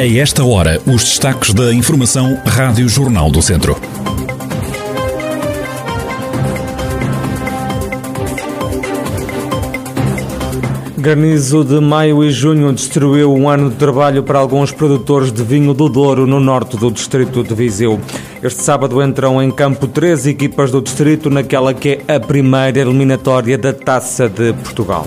A esta hora, os destaques da Informação Rádio Jornal do Centro. Granizo de maio e junho destruiu um ano de trabalho para alguns produtores de vinho do Douro no norte do distrito de Viseu. Este sábado entram em campo três equipas do distrito naquela que é a primeira eliminatória da Taça de Portugal.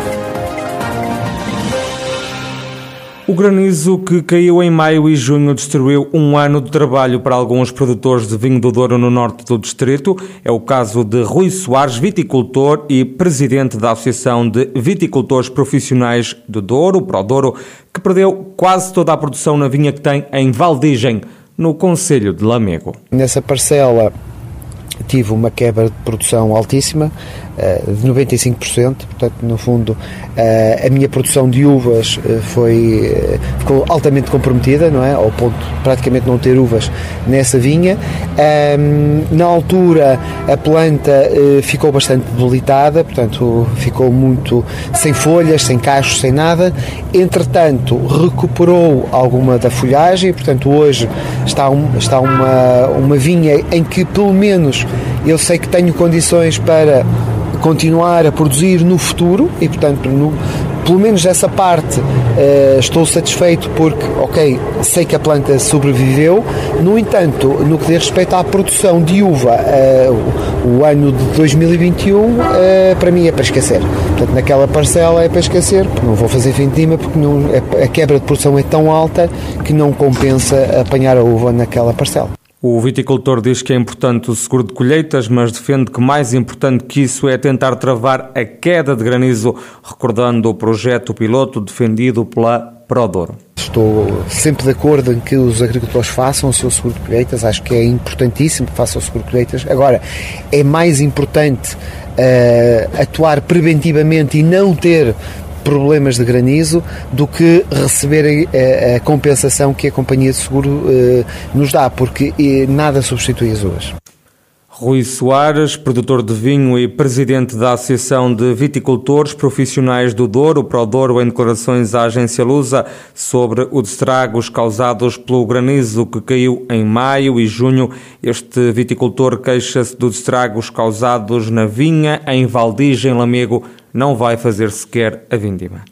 O granizo que caiu em maio e junho destruiu um ano de trabalho para alguns produtores de vinho do Douro no norte do distrito. É o caso de Rui Soares, viticultor e presidente da Associação de Viticultores Profissionais do Douro, Prodouro, que perdeu quase toda a produção na vinha que tem em Valdigem, no Conselho de Lamego. Nessa parcela tive uma quebra de produção altíssima, de 95%, portanto, no fundo, eh, a minha produção de uvas eh, foi, ficou altamente comprometida, não é? Ao ponto de praticamente não ter uvas nessa vinha. Na altura, a planta ficou bastante debilitada, portanto, ficou muito sem folhas, sem cachos, sem nada. Entretanto, recuperou alguma da folhagem, portanto, hoje está, um, está uma, uma vinha em que, pelo menos, eu sei que tenho condições para continuar a produzir no futuro e, portanto, no, pelo menos essa parte uh, estou satisfeito porque, ok, sei que a planta sobreviveu. No entanto, no que diz respeito à produção de uva, uh, o ano de 2021 uh, eh, para mim é para esquecer. Portanto, naquela parcela é para esquecer, não vou fazer vindima porque não, a quebra de produção é tão alta que não compensa apanhar a uva naquela parcela. O viticultor diz que é importante o seguro de colheitas, mas defende que mais importante que isso é tentar travar a queda de granizo, recordando o projeto piloto defendido pela Prodor. Estou sempre de acordo em que os agricultores façam o seu seguro de colheitas, acho que é importantíssimo que façam o seguro de colheitas. Agora, é mais importante uh, atuar preventivamente e não ter problemas de granizo do que receber a, a compensação que a companhia de seguro eh, nos dá, porque eh, nada substitui as uvas. Rui Soares, produtor de vinho e presidente da Associação de Viticultores Profissionais do Douro, Douro, em declarações à agência Lusa sobre os estragos causados pelo granizo que caiu em maio e junho. Este viticultor queixa-se dos estragos causados na vinha em Valdigem, Lamego, não vai fazer sequer a vindima.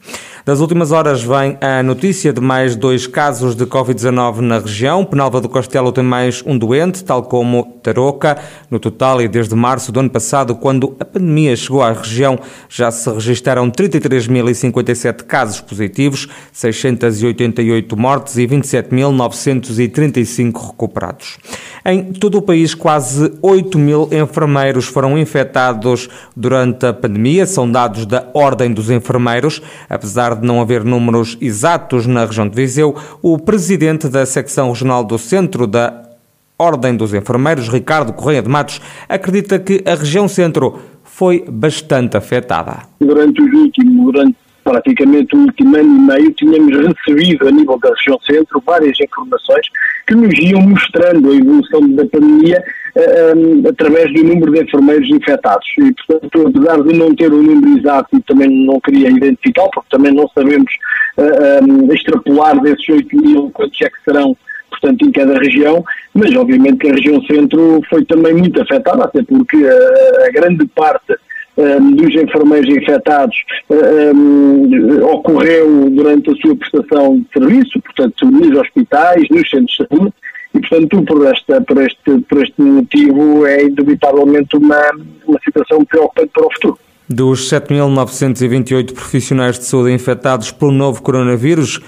Das últimas horas vem a notícia de mais dois casos de Covid-19 na região. Penalva do Castelo tem mais um doente, tal como Tarouca. No total, e desde março do ano passado, quando a pandemia chegou à região, já se registaram 33.057 casos positivos, 688 mortes e 27.935 recuperados. Em todo o país, quase 8 mil enfermeiros foram infectados durante a pandemia, são dados da Ordem dos Enfermeiros. Apesar de não haver números exatos na região de Viseu, o presidente da secção regional do Centro da Ordem dos Enfermeiros, Ricardo Correia de Matos, acredita que a região centro foi bastante afetada. Durante os últimos, durante praticamente o último ano e meio, tínhamos recebido a nível da região centro várias informações que nos iam mostrando a evolução da pandemia uh, através do número de enfermeiros infectados. E, portanto, apesar de não ter o um número exato e também não queria identificar, porque também não sabemos uh, um, extrapolar desses 8 mil quantos é que serão portanto, em cada região, mas obviamente que a região centro foi também muito afetada, até porque a grande parte um, dos enfermeiros infectados um, ocorreu durante a sua prestação de serviço, portanto, nos hospitais, nos centros de saúde, e, portanto, por, esta, por, este, por este motivo, é indubitavelmente uma, uma situação preocupante para o futuro. Dos 7.928 profissionais de saúde infectados pelo novo coronavírus,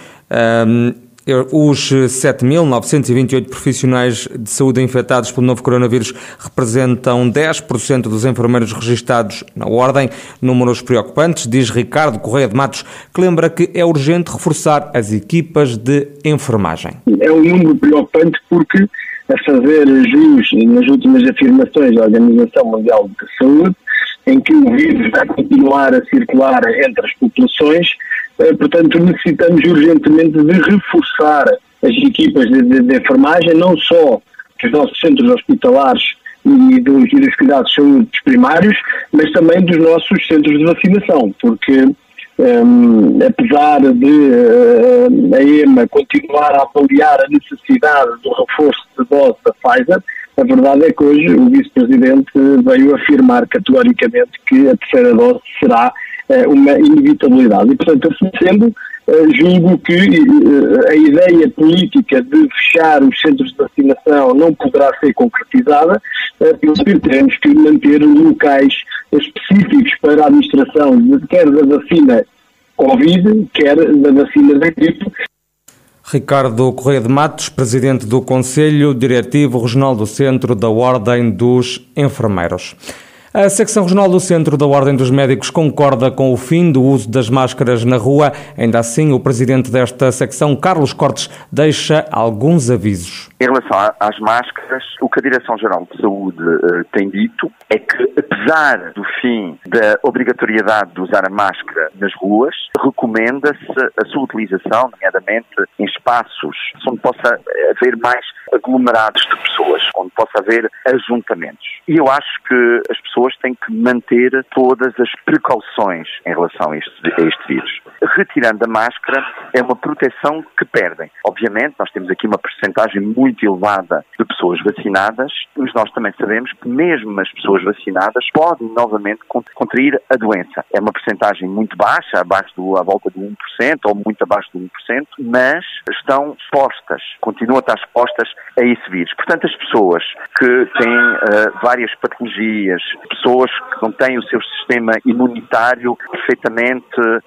um, os 7.928 profissionais de saúde infectados pelo novo coronavírus representam 10% dos enfermeiros registados na Ordem. Números preocupantes, diz Ricardo Correia de Matos, que lembra que é urgente reforçar as equipas de enfermagem. É um número preocupante porque, a fazer jus nas últimas afirmações da Organização Mundial de Saúde, em que o vírus vai continuar a circular entre as populações, eh, portanto necessitamos urgentemente de reforçar as equipas de, de, de enfermagem, não só dos nossos centros hospitalares e dos, e dos cuidados de saúde primários, mas também dos nossos centros de vacinação, porque um, apesar de uh, a EMA continuar a avaliar a necessidade do reforço de dose da Pfizer, a verdade é que hoje o vice-presidente veio afirmar categoricamente que a terceira dose será uh, uma inevitabilidade. E, portanto, assim sendo, uh, julgo que a ideia política de fechar os centros de vacinação não poderá ser concretizada, uh, teremos que manter locais específicos para a administração, quer da vacina Covid, quer da vacina da gripe. Ricardo Correia de Matos, presidente do Conselho Diretivo Regional do Centro da Ordem dos Enfermeiros. A secção regional do Centro da Ordem dos Médicos concorda com o fim do uso das máscaras na rua. Ainda assim, o presidente desta secção, Carlos Cortes, deixa alguns avisos. Em relação às máscaras, o que a Direção-Geral de Saúde uh, tem dito é que, apesar do fim da obrigatoriedade de usar a máscara nas ruas, recomenda-se a sua utilização, nomeadamente em espaços onde possa haver mais aglomerados de pessoas, onde possa haver ajuntamentos. E eu acho que as pessoas têm que manter todas as precauções em relação a este, a este vírus. Retirando a máscara é uma proteção que perdem. Obviamente, nós temos aqui uma percentagem muito elevada de pessoas vacinadas, mas nós também sabemos que mesmo as pessoas vacinadas podem novamente contrair a doença. É uma percentagem muito baixa, abaixo do, à volta de 1% ou muito abaixo de 1%, mas estão expostas, continuam a estar expostas a esse vírus. Portanto, as pessoas que têm uh, várias patologias, pessoas que não têm o seu sistema imunitário perfeitamente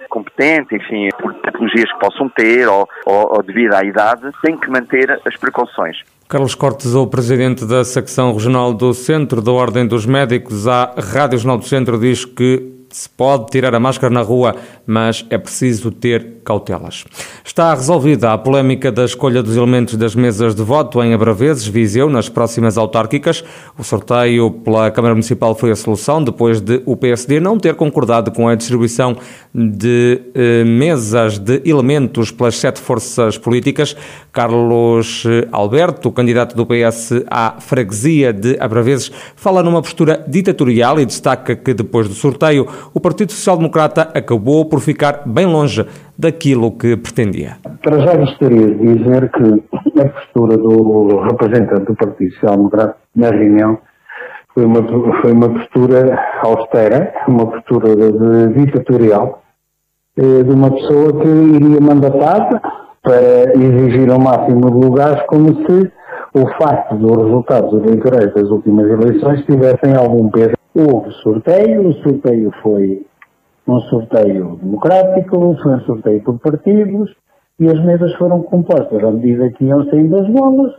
competente, enfim, por patologias que possam ter ou, ou, ou devido à idade, têm que manter as precauções. Carlos Cortes, o presidente da secção regional do Centro da Ordem dos Médicos, à Rádio Jornal do Centro, diz que se pode tirar a máscara na rua, mas é preciso ter cautelas. Está resolvida a polémica da escolha dos elementos das mesas de voto em Abraveses, Viseu, nas próximas autárquicas. O sorteio pela Câmara Municipal foi a solução, depois de o PSD não ter concordado com a distribuição de eh, mesas de elementos pelas sete forças políticas. Carlos eh, Alberto, candidato do PS à freguesia de Abraveses, fala numa postura ditatorial e destaca que depois do sorteio o Partido Social Democrata acabou por ficar bem longe daquilo que pretendia. Para já gostaria de dizer que a postura do representante do Partido Social Democrata na reunião foi uma, foi uma postura austera, uma postura ditatorial, eh, de uma pessoa que iria mandatar para exigir o máximo de lugares, como se o facto dos resultados eleitorais das últimas eleições tivessem algum peso Houve sorteio, o sorteio foi um sorteio democrático, foi um sorteio por partidos e as mesas foram compostas à medida que iam saindo as bolas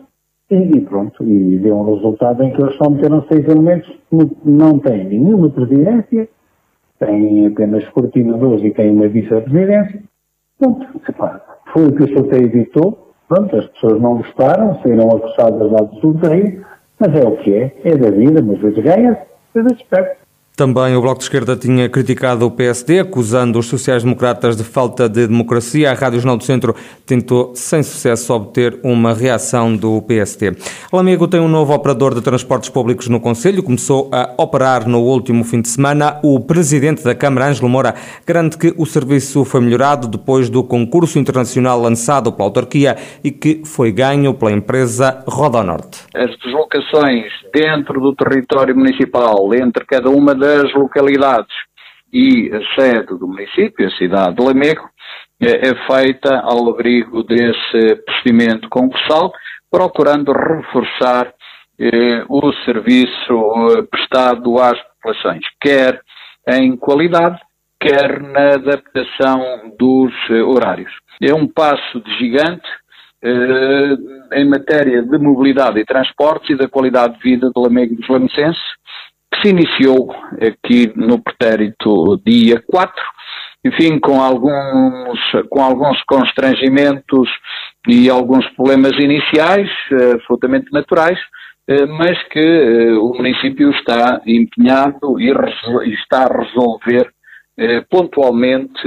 e, pronto, e deu um resultado em que eles só meteram seis elementos, não têm nenhuma presidência, têm apenas coordenadores e têm uma vice-presidência. Pronto, foi o que o sorteio ditou, pronto, as pessoas não gostaram, saíram acusadas lá do sorteio, mas é o que é, é da vida, mas vezes ganha-se respect também o Bloco de Esquerda tinha criticado o PSD, acusando os sociais-democratas de falta de democracia. A Rádio Jornal do Centro tentou, sem sucesso, obter uma reação do PSD. Lamego tem um novo operador de transportes públicos no Conselho, começou a operar no último fim de semana. O presidente da Câmara, Ângelo Moura, garante que o serviço foi melhorado depois do concurso internacional lançado pela autarquia e que foi ganho pela empresa Roda Norte. As deslocações dentro do território municipal, entre cada uma das das localidades e a sede do município, a cidade de Lamego, é, é feita ao abrigo desse procedimento concursal, procurando reforçar eh, o serviço eh, prestado às populações, quer em qualidade, quer na adaptação dos eh, horários. É um passo de gigante eh, em matéria de mobilidade e transportes e da qualidade de vida do Lamego dos Lamecenses, que se iniciou aqui no pretérito dia 4, enfim, com alguns, com alguns constrangimentos e alguns problemas iniciais, absolutamente naturais, mas que o município está empenhado e está a resolver pontualmente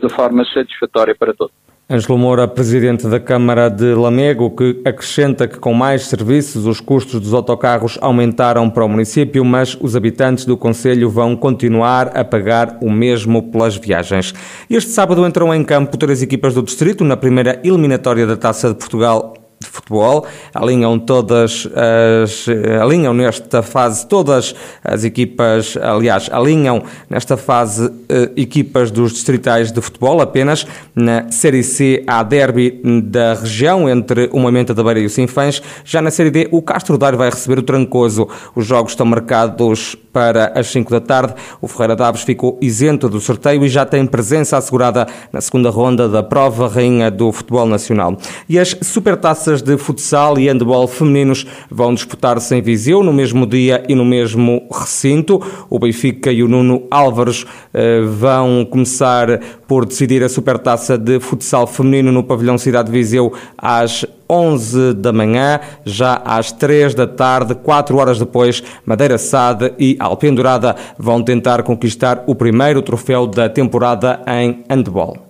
de forma satisfatória para todos. Ângelo Moura, presidente da Câmara de Lamego, que acrescenta que com mais serviços os custos dos autocarros aumentaram para o município, mas os habitantes do Conselho vão continuar a pagar o mesmo pelas viagens. Este sábado entram em campo três equipas do distrito na primeira eliminatória da Taça de Portugal de futebol, alinham todas as alinham nesta fase todas as equipas, aliás, alinham nesta fase eh, equipas dos distritais de futebol apenas na Série C há derby da região entre o Moimenta da Beira e o Sinfãs, já na Série D o Castro Daire vai receber o Trancoso. Os jogos estão marcados para as 5 da tarde. O Ferreira Daves ficou isento do sorteio e já tem presença assegurada na segunda ronda da prova rainha do futebol nacional. E as supertaças taças de futsal e handball femininos vão disputar-se em Viseu no mesmo dia e no mesmo recinto. O Benfica e o Nuno Álvares eh, vão começar por decidir a supertaça de futsal feminino no pavilhão Cidade de Viseu às 11 da manhã, já às 3 da tarde, 4 horas depois, Madeira Sade e Alpendurada vão tentar conquistar o primeiro troféu da temporada em handball.